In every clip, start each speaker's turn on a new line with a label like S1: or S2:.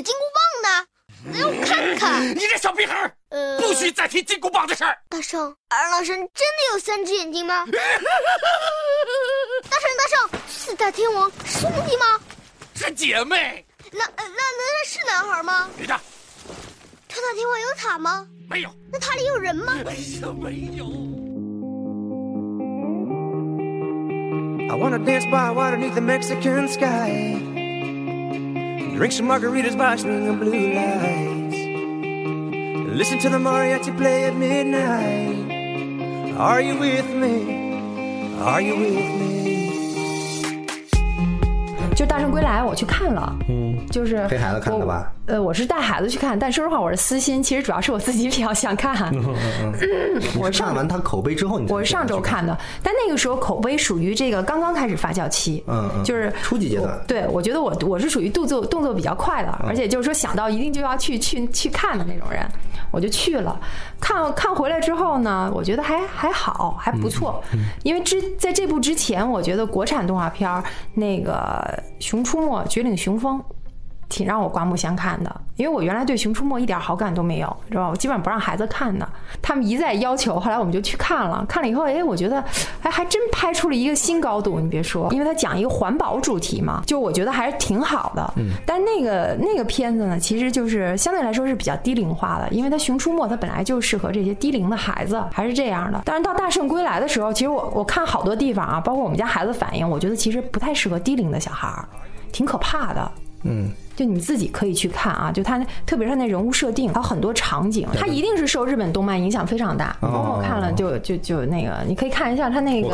S1: 的金箍棒呢？让我看看。
S2: 你这小屁孩，
S1: 呃，
S2: 不许再提金箍棒的事儿。
S1: 大圣，二郎神真的有三只眼睛吗？大圣，大圣，四大天王是兄弟吗？
S2: 是姐妹。
S1: 那那那那是男孩吗？
S2: 女的。
S1: 特大天王有塔吗？
S2: 没有。
S1: 那塔里有人吗？
S2: 哎呀，没有。
S3: I wanna dance by water beneath the Mexican sky. Drink some margaritas by swinging blue lights. Listen to the mariachi play at midnight. Are you with me? Are you with me?
S4: 就《大圣归来》，我去看了，
S5: 嗯，
S4: 就是
S5: 陪孩子看的吧？
S4: 呃，我是带孩子去看，但说实话，我是私心，其实主要是我自己比较想看。
S5: 我看完他口碑之后，你
S4: 我是上周看的，但那个时候口碑属于这个刚刚开始发酵期，
S5: 嗯嗯，
S4: 就是
S5: 初级阶段。
S4: 对，我觉得我我是属于动作动作比较快的，而且就是说想到一定就要去去去看的那种人，我就去了。看看回来之后呢，我觉得还还好，还不错。因为之在这部之前，我觉得国产动画片儿那个《熊出没》《绝岭雄风》。挺让我刮目相看的，因为我原来对《熊出没》一点好感都没有，知道吧？我基本上不让孩子看的，他们一再要求，后来我们就去看了。看了以后，哎，我觉得，哎，还真拍出了一个新高度。你别说，因为它讲一个环保主题嘛，就我觉得还是挺好的。嗯。但那个那个片子呢，其实就是相对来说是比较低龄化的，因为它《熊出没》它本来就适合这些低龄的孩子，还是这样的。但是到《大圣归来》的时候，其实我我看好多地方啊，包括我们家孩子反应，我觉得其实不太适合低龄的小孩儿，挺可怕的。
S5: 嗯。
S4: 就你自己可以去看啊，就它特别是那人物设定，还有很多场景，他一定是受日本动漫影响非常大。包括我看了就就就那个，你可以看一下他那个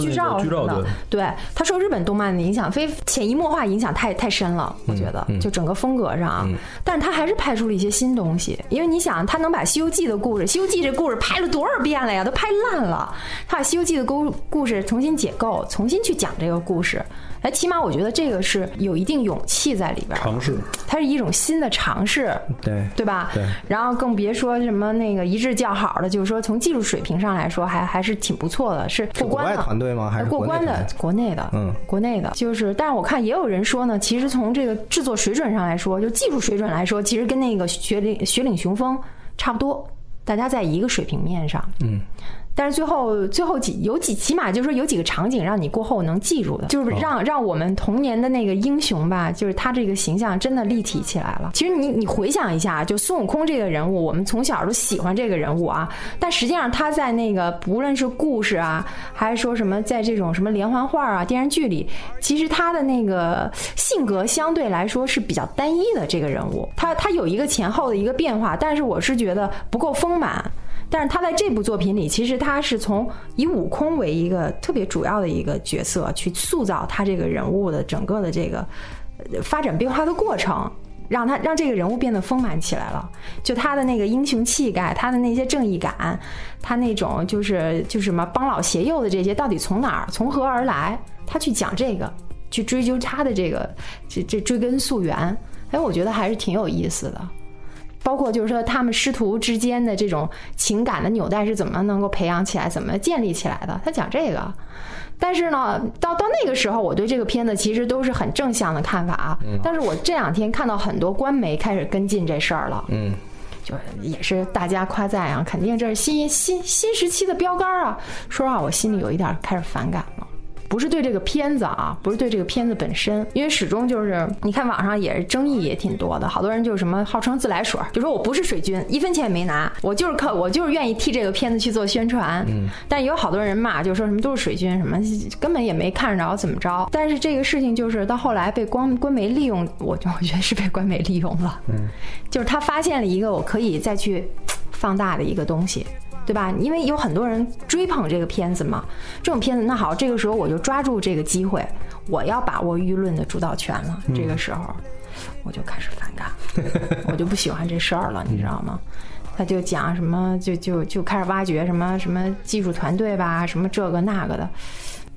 S4: 剧照什么的。对，他受日本动漫的影响，非潜移默化影响太太深了，我觉得就整个风格上，但是它还是拍出了一些新东西。因为你想，他能把《西游记》的故事，《西游记》这故事拍了多少遍了呀？都拍烂了，他把《西游记》的故故事重新解构，重新去讲这个故事。哎，起码我觉得这个是有一定勇气在里边，
S6: 尝试，
S4: 它是一种新的尝试，
S5: 对
S4: 对吧？
S5: 对。
S4: 然后更别说什么那个一致较好的，就是说从技术水平上来说，还还是挺不错的，是过关的。
S5: 团队吗？还是
S4: 过关的？国内的，
S5: 嗯，
S4: 国内的。就是，但是我看也有人说呢，其实从这个制作水准上来说，就技术水准来说，其实跟那个雪岭雪岭雄风差不多，大家在一个水平面上，
S5: 嗯。
S4: 但是最后，最后几有几起码就是说有几个场景让你过后能记住的，就是让让我们童年的那个英雄吧，就是他这个形象真的立体起来了。其实你你回想一下，就孙悟空这个人物，我们从小都喜欢这个人物啊，但实际上他在那个不论是故事啊，还是说什么在这种什么连环画啊电视剧里，其实他的那个性格相对来说是比较单一的这个人物，他他有一个前后的一个变化，但是我是觉得不够丰满。但是他在这部作品里，其实他是从以悟空为一个特别主要的一个角色去塑造他这个人物的整个的这个发展变化的过程，让他让这个人物变得丰满起来了。就他的那个英雄气概，他的那些正义感，他那种就是就是什么帮老携幼的这些，到底从哪儿从何而来？他去讲这个，去追究他的这个这这追根溯源。哎，我觉得还是挺有意思的。包括就是说，他们师徒之间的这种情感的纽带是怎么能够培养起来、怎么建立起来的？他讲这个，但是呢，到到那个时候，我对这个片子其实都是很正向的看法啊。但是我这两天看到很多官媒开始跟进这事儿了，
S5: 嗯，
S4: 就也是大家夸赞啊，肯定这是新新新时期的标杆啊。说实话，我心里有一点开始反感了。不是对这个片子啊，不是对这个片子本身，因为始终就是你看网上也是争议也挺多的，好多人就是什么号称自来水，就说我不是水军，一分钱也没拿，我就是靠我就是愿意替这个片子去做宣传。
S5: 嗯，
S4: 但也有好多人骂，就说什么都是水军，什么根本也没看着怎么着。但是这个事情就是到后来被官官媒利用，我就我觉得是被官媒利用了。
S5: 嗯，
S4: 就是他发现了一个我可以再去放大的一个东西。对吧？因为有很多人追捧这个片子嘛，这种片子，那好，这个时候我就抓住这个机会，我要把握舆论的主导权了。这个时候，我就开始反感，我就不喜欢这事儿了，你知道吗？他就讲什么，就就就开始挖掘什么什么技术团队吧，什么这个那个的，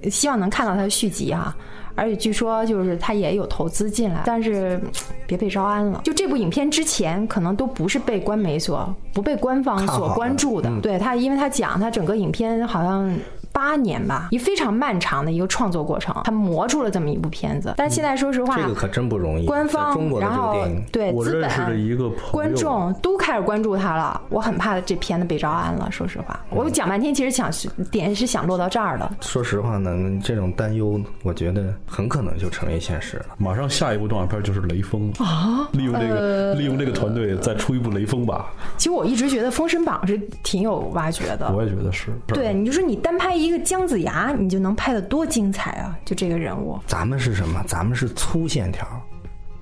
S4: 希望能看到他的续集啊。而且据说就是他也有投资进来，但是别被招安了。就这部影片之前可能都不是被官媒所不被官方所关注的。对他，因为他讲他整个影片好像八年吧，一非常漫长的一个创作过程，他磨出了这么一部片子。但现在说实话，
S5: 这个可真不容易。
S4: 官方然后，对资
S6: 我认识的
S4: 本。
S6: 一个朋友，
S4: 观众都开始关注他了，我很怕这片子被招安了。说实话，我讲半天，其实想点是想落到这儿的。
S5: 说实话呢，这种担忧，我觉得很可能就成为现实了。
S6: 马上下一部动画片就是《雷锋》啊，利用这个、
S4: 呃
S6: 利用这个团队再出一部《雷锋》吧，
S4: 其实我一直觉得《封神榜》是挺有挖掘的。
S6: 我也觉得是。
S4: 对，你就说你单拍一个姜子牙，你就能拍得多精彩啊！就这个人物，
S5: 咱们是什么？咱们是粗线条，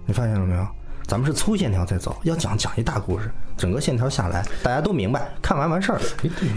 S5: 你发现了没有？咱们是粗线条在走，要讲讲一大故事，整个线条下来，大家都明白，看完完事儿。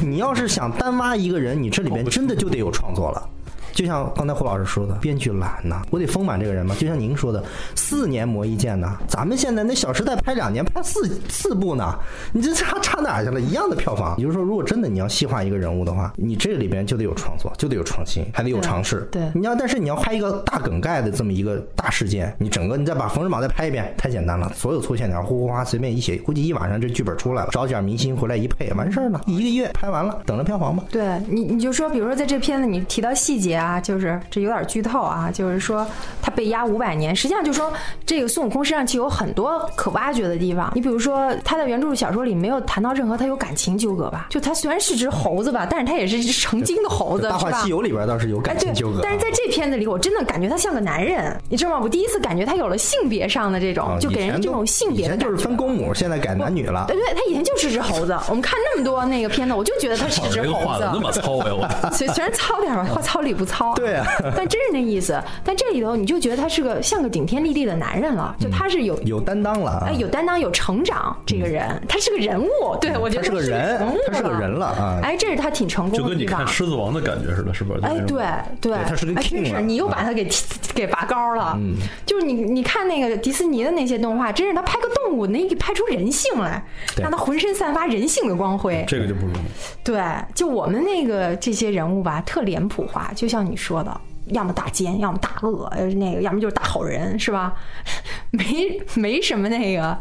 S5: 你要是想单挖一个人，你这里边真的就得有创作了。就像刚才胡老师说的，编剧懒呐，我得丰满这个人嘛。就像您说的，四年磨一剑呐，咱们现在那《小时代》拍两年，拍四四部呢，你这差差哪去了？一样的票房。也就是说，如果真的你要细化一个人物的话，你这里边就得有创作，就得有创新，还得有尝试。
S4: 对
S5: 你要但是你要拍一个大梗概的这么一个大事件，你整个你再把《封神榜》再拍一遍，太简单了，所有粗线条呼呼哗随便一写，估计一晚上这剧本出来了，找点明星回来一配，完事儿了，一个月拍完了，等着票房吧。
S4: 对你，你就说，比如说在这片子你提到细节啊，就是这有点剧透啊，就是说他被压五百年，实际上就说这个孙悟空身上其实有很多可挖掘的地方。你比如说他在原著小说里没有谈到任何他有感情纠葛吧？就他虽然是只猴子吧，但是他也是一只成精的猴子，《
S5: 大
S4: 是吧
S5: 话西？游》里边倒是有
S4: 哎，
S5: 感情纠葛啊，，
S4: 但是在这片子里，我真的感觉他像个男人，你知道吗？我第一次感觉他有了性别上的这种，
S5: 啊
S4: 就给人这种性别的
S5: 以前就是分公母，现在改男女了
S4: 对。对，他以前就是只猴子。我们看那么多那个片子，我就觉得他是只猴子
S6: 画的。那么糙呀，我
S4: 虽虽然糙点吧，话糙理不糙。
S5: 对啊
S4: 但真是那意思。但这里头你就觉得他是个像个顶天立地的男人了，就他是有。
S5: 有担当了啊
S4: 哎，！有担当，有成长，这个人他是个人物，对我觉得
S5: 他是个人
S4: 人物
S5: 他是个人了啊
S4: 哎，这是他挺成功的
S6: 就跟你看《。狮子王》的感觉似的，是不是？
S4: 哎，对对，
S5: 对他是个
S4: 哎
S5: king
S4: 真是你又把他给提给拔高了。嗯，就是你你看那个迪士尼的那些动画，真是他拍个动物，能给拍出人性来，让他浑身散发人性的光辉。
S6: 这个就不容易。
S4: 对，就我们那个这些人物吧，特脸谱化，就像你说的，要么大奸，要么大恶，呃，那个要么就是大好人，是吧？没没什么那个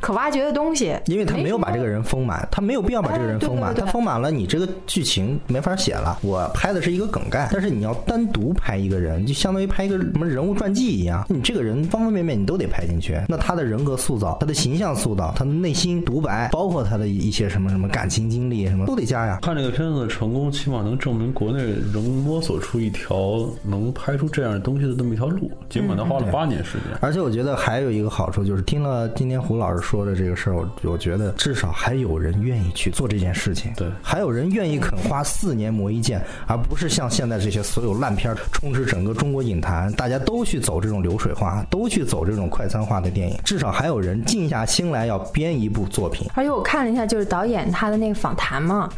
S4: 可挖掘的东西，
S5: 因为他没有把这个
S4: 人。
S5: 人丰满，他没有必要把这个人丰满，
S4: 哎对对对
S5: 他丰满了，你这个剧情没法写了。我拍的是一个梗概，但是你要单独拍一个人，就相当于拍一个什么人物传记一样，你这个人方方面面你都得拍进去。那他的人格塑造、他的形象塑造、他的内心独白，包括他的一些什么什么感情经历，什么都得加呀。
S6: 看这个片子的成功，起码能证明国内仍摸索出一条能拍出这样的东西的这么一条路，尽管他花了八年时间。
S5: 而且我觉得还有一个好处，就是听了今天胡老师说的这个事儿，我我觉得至少还有人愿意去做这件事情。
S6: 对
S5: 还有人愿意肯花四年磨一剑，而不是像现在这些所有烂片儿充斥整个中国影坛，大家都去走这种流水化，都去走这种快餐化的电影。至少还有人静下心来要编一部作品。
S4: 而且我看了一下，就是导演他的那个访谈嘛，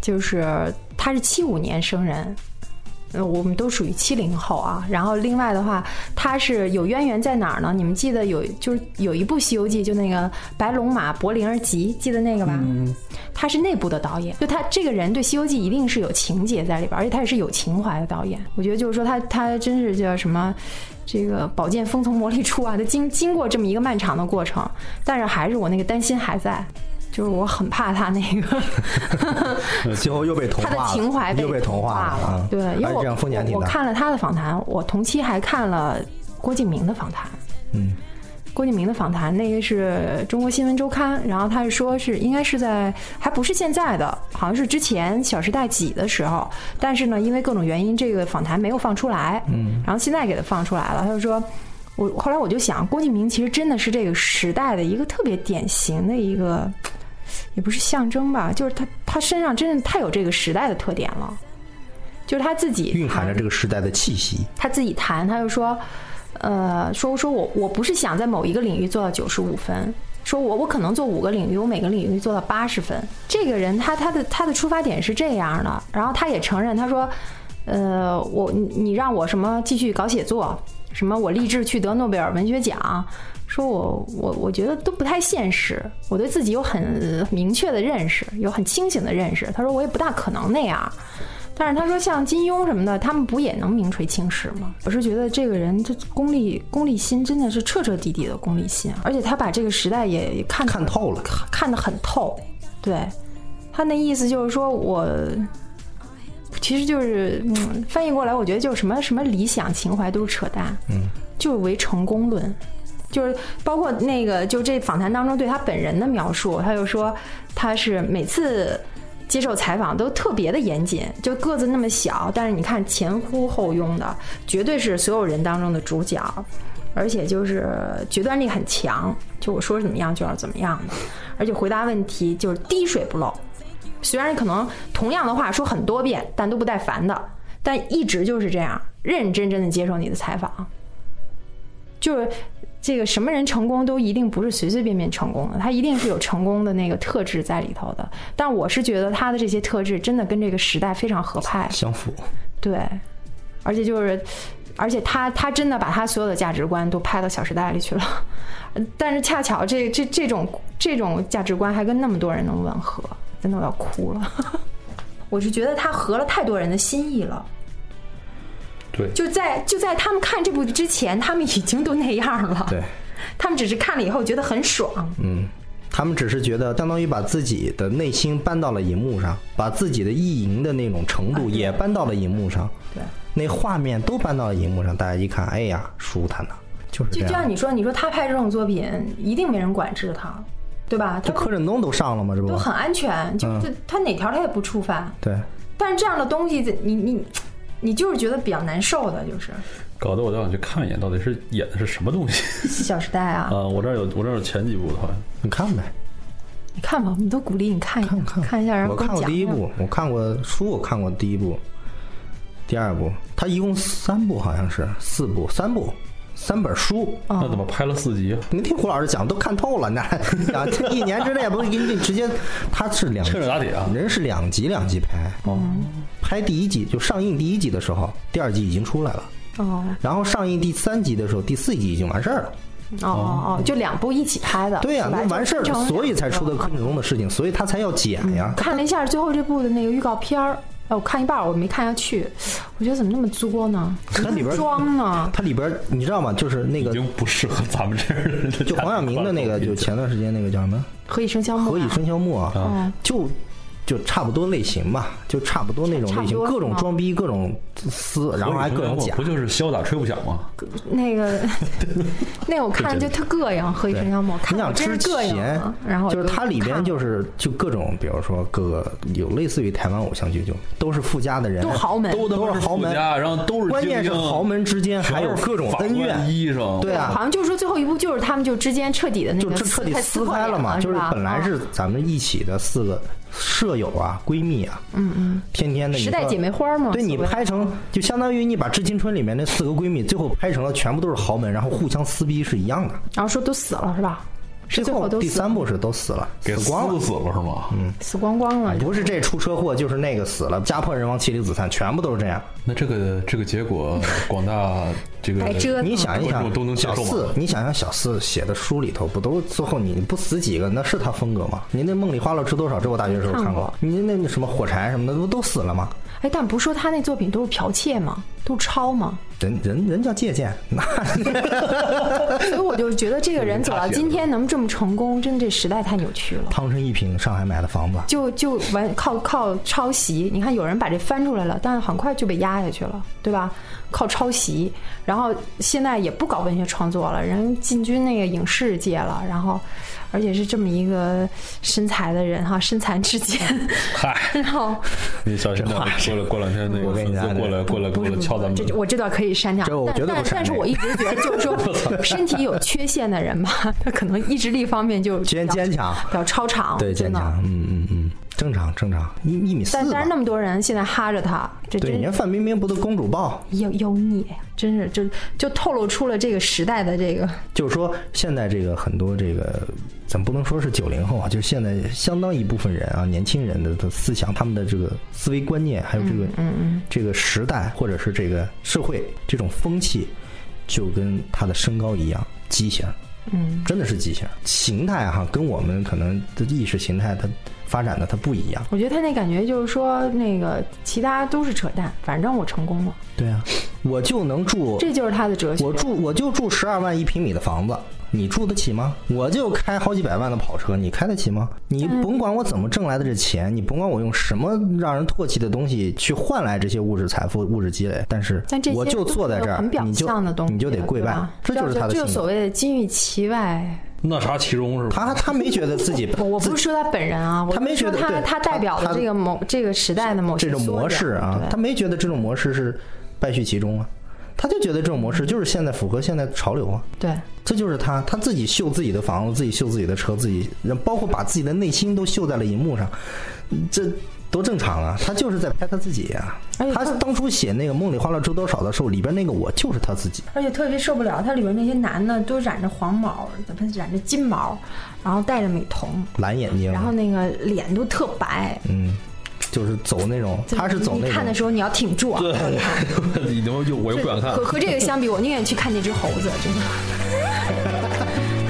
S4: 就是他是七五年生人。呃，我们都属于七零后啊。然后另外的话，他是有渊源在哪儿呢？你们记得有就是有一部《西游记》，就那个白龙马柏林儿集，记得那个吧？嗯，他是内部的导演，就他这个人对《西游记》一定是有情节在里边，而且他也是有情怀的导演。我觉得就是说他他真是叫什么？这个宝剑锋从磨砺出啊，他经经过这么一个漫长的过程，但是还是我那个担心还在，就是我很怕他那个
S5: 最后又被同化
S4: 他
S5: 了，
S4: 的情怀
S5: 又被同化
S4: 了。
S5: 啊！
S4: 对，因为我。我看了他的访谈，我同期还看了郭敬明的访谈。
S5: 嗯，
S4: 郭敬明的访谈，那个是中国新闻周刊，然后他是说是应该是在还不是现在的，好像是之前《小时代》几的时候，但是呢，因为各种原因，这个访谈没有放出来，嗯，然后现在给他放出来了，他就说。我后来我就想，郭敬明其实真的是这个时代的一个特别典型的一个，也不是象征吧，就是他他身上真的太有这个时代的特点了，就是他自己
S5: 蕴含着这个时代的气息。
S4: 他自己谈，他就说，呃，说说我我不是想在某一个领域做到九十五分，说我我可能做五个领域，我每个领域做到八十分。这个人他他的他的出发点是这样的，然后他也承认，他说，呃，我你你让我什么继续搞写作，什么我立志去得诺贝尔文学奖。说我我我觉得都不太现实，我对自己有很明确的认识，有很清醒的认识。他说我也不大可能那样，但是他说像金庸什么的，他们不也能名垂青史吗？我是觉得这个人这功利功利心真的是彻彻底底的功利心，而且他把这个时代也也看
S5: 看透了
S4: 看看得很透。对他那意思就是说我其实就是嗯，翻译过来，我觉得就是什么什么理想情怀都是扯淡，嗯，就是唯成功论。就是包括那个，就这访谈当中对他本人的描述，他就说他是每次接受采访都特别的严谨，就个子那么小，但是你看前呼后拥的，绝对是所有人当中的主角，而且就是决断力很强，就我说怎么样就要怎么样的，而且回答问题就是滴水不漏。虽然可能同样的话说很多遍，但都不带烦的，但一直就是这样，认认真真的接受你的采访，就是。这个什么人成功都一定不是随随便便成功的，他一定是有成功的那个特质在里头的。但我是觉得他的这些特质真的跟这个时代非常合拍，
S5: 相符。
S4: 对，而且就是，而且他他真的把他所有的价值观都拍到《小时代》里去了。但是恰巧这这这种这种价值观还跟那么多人能吻合，真的我要哭了。我是觉得他合了太多人的心意了。
S6: 对，
S4: 就在就在他们看这部之前，他们已经都那样了。
S5: 对，
S4: 他们只是看了以后觉得很爽。
S5: 嗯，他们只是觉得相当于把自己的内心搬到了荧幕上，把自己的意淫的那种程度也搬到了荧幕上。
S4: 对，
S5: 那画面都搬到了荧幕上，大家一看，哎呀，舒坦呐，就是这
S4: 就
S5: 样。
S4: 像你说，你说他拍这种作品，一定没人管制他，对吧？他
S5: 柯震东都上了吗？这不
S4: 都很安全，就是他哪条他也不触犯。
S5: 对，
S4: 但是这样的东西，你你你就是觉得比较难受的，就是。
S6: 搞得我都想去看一眼，到底是演的是什么东西《
S4: 小时代》啊。
S6: 啊？我这儿有，我这儿有前几部的，好像
S5: 你看呗，
S4: 你看吧，我们都鼓励你看一
S5: 看看。
S4: 一下，然后
S5: 我看过第一部，我看过书，我看过第一部，第二部，它一共三部，好像是四部，三部，三本书。
S4: 哦
S6: 那怎么拍了四集啊？
S5: 你听胡老师讲，都看透了，那 啊，这一年之内不是给你直接，他是两
S6: 趁热打铁啊
S5: 人是两集两集拍，
S6: 哦，
S5: 拍第一集就上映第一集的时候，第二集已经出来了，
S4: 哦
S5: 然后上映第三集的时候，第四集已经完事儿了。
S4: 哦哦哦，就两部一起拍的。
S5: 对呀、那完事儿所以才出的柯震东的事情，所以他才要剪呀。
S4: 看了一下最后这部的那个预告片儿，哎，我看一半我没看下去，我觉得怎么那么作呢？
S5: 它里边
S4: 装呢？
S5: 它里边你知道吗？就是那个
S6: 已经不适合咱们这儿的。
S5: 就黄晓明的那个，就前段时间那个叫什么
S4: 何以笙箫《默、啊？
S5: 何以笙箫默》啊，
S4: 嗯
S5: 就就差不多类型吧，就差不多那种类型，各种装逼，各种撕，然后还各种假
S6: 不。就是潇洒吹不响吗？
S4: 那个 那个我看着就特膈应，何以笙箫默，看
S5: 你想之前
S4: 啊。然后
S5: 就是它里边就是就各种，比如说各个有类似于台湾偶像剧，就都是富家的人，
S4: 都豪门，
S6: 都
S5: 都是豪门
S6: 然后都是
S5: 关键是豪门之间还有各种恩怨。
S6: 医生，
S5: 对啊
S4: 好，像就是说最后一部就是他们就之间彻底的那个
S5: 就彻彻底
S4: 撕
S5: 撕开了嘛，就是本来是咱们一起的四个舍友啊、闺蜜啊，嗯嗯，天天的你说
S4: 时代姐妹花嘛
S5: 对你拍成就相当于你把《致青春》里面那四个闺蜜最后拍成了全部都是豪门，然后互相撕逼是一样的。
S4: 然后说都死了是吧？是
S5: 最
S4: 最后都
S5: 第三部是都死了，
S6: 给
S5: 死光了。
S6: 死了是吗？嗯，
S4: 死光光了，
S5: 不是这出车祸，就是那个死了，家破人亡，妻离子散，全部都是这样。
S6: 那这个这个结果，广大这个
S4: 折
S5: 你想一想，
S6: 都能接受
S5: 小四，你想想小四写的书里头，不都最后你不死几个，那是他风格吗？您那梦里花落知多少？这我大学时候看过。您那什么火柴什么的，不都死了吗？
S4: 哎，但不是说他那作品都是剽窃吗？都抄吗？
S5: 人人人叫借鉴，那
S4: 所以我就觉得这个人走到今天能这么成功，真的这时代太扭曲了。
S5: 汤臣一品上海买的房子，
S4: 就就完靠靠抄袭，你看有人把这翻出来了，但是很快就被压下去了，对吧？靠抄袭，然后现在也不搞文学创作了，人进军那个影视界了，然后而且是这么一个身材的人哈，身残志坚，
S6: 嗨，
S4: 然后
S6: 你小心点，过了过两天那个
S5: 我跟你讲
S6: 粉丝过来过来过来敲咱们。
S4: 这，我这段可以删掉，但但但是我一直觉得就是说，身体有缺陷的人吧，他可能意志力方面就
S5: 坚坚强
S4: 比较超常，
S5: 对。坚强，嗯嗯嗯，正常正常，一一米四吧
S4: 但但是那么多人现在哈着他，这
S5: 对，
S4: 真
S5: 人家范冰冰不都公主抱？
S4: 妖妖孽呀，真是就就透露出了这个时代的这个
S5: 就是说，现在这个很多这个，咱不能说是九零后啊，就是现在相当一部分人啊，年轻人的的思想，他们的这个思维观念，还有这个嗯嗯这个时代或者是这个社会这种风气，就跟他的身高一样畸形。嗯，真的是畸形。形态哈，跟我们可能的意识形态它发展的它不一样。
S4: 我觉得他那感觉就是说，那个其他都是扯淡，反正我成功了，
S5: 对啊，我就能住，
S4: 这就是他的哲学。
S5: 我住我就住十二万一平米的房子，你住得起吗？我就开好几百万的跑车，你开得起吗？你甭管我怎么挣来的这钱，你甭管我用什么让人唾弃的东西去换来这些物质财富、物质积累，但是我就坐在这儿
S4: 很，表
S5: 你就
S4: 象的东西，
S5: 你就得跪拜，这就是他的。
S4: 所谓的金玉其外。
S6: 那啥其中是吧？
S5: 他他没觉得自己
S4: 我 我不是说他本人啊，我
S5: 他没觉得他
S4: 他代表
S5: 他
S4: 的这个某这个时代的某
S5: 这种模式啊，他没觉得这种模式是败絮其中啊，他就觉得这种模式就是现在符合现在潮流啊。
S4: 对
S5: 这就是他，他自己秀自己的房子，自己秀自己的车，自己包括把自己的内心都秀在了荧幕上，这多正常啊！他就是在拍他自己呀、他
S4: 而且他
S5: 当初写那个《梦里花落知多少》的时候，里边那个我就是他自己。
S4: 而且特别受不了，他里边那些男的都染着黄毛，怎么染着金毛，然后戴着美瞳，
S5: 蓝眼睛，
S4: 然后那个脸都特白。
S5: 嗯，就是走那种，他是走
S4: 你
S5: 那种，
S4: 看的时候你要挺住啊！
S6: 对，你他妈就我又不想看
S4: 和。和这个相比，我宁愿去看那只猴子，真的。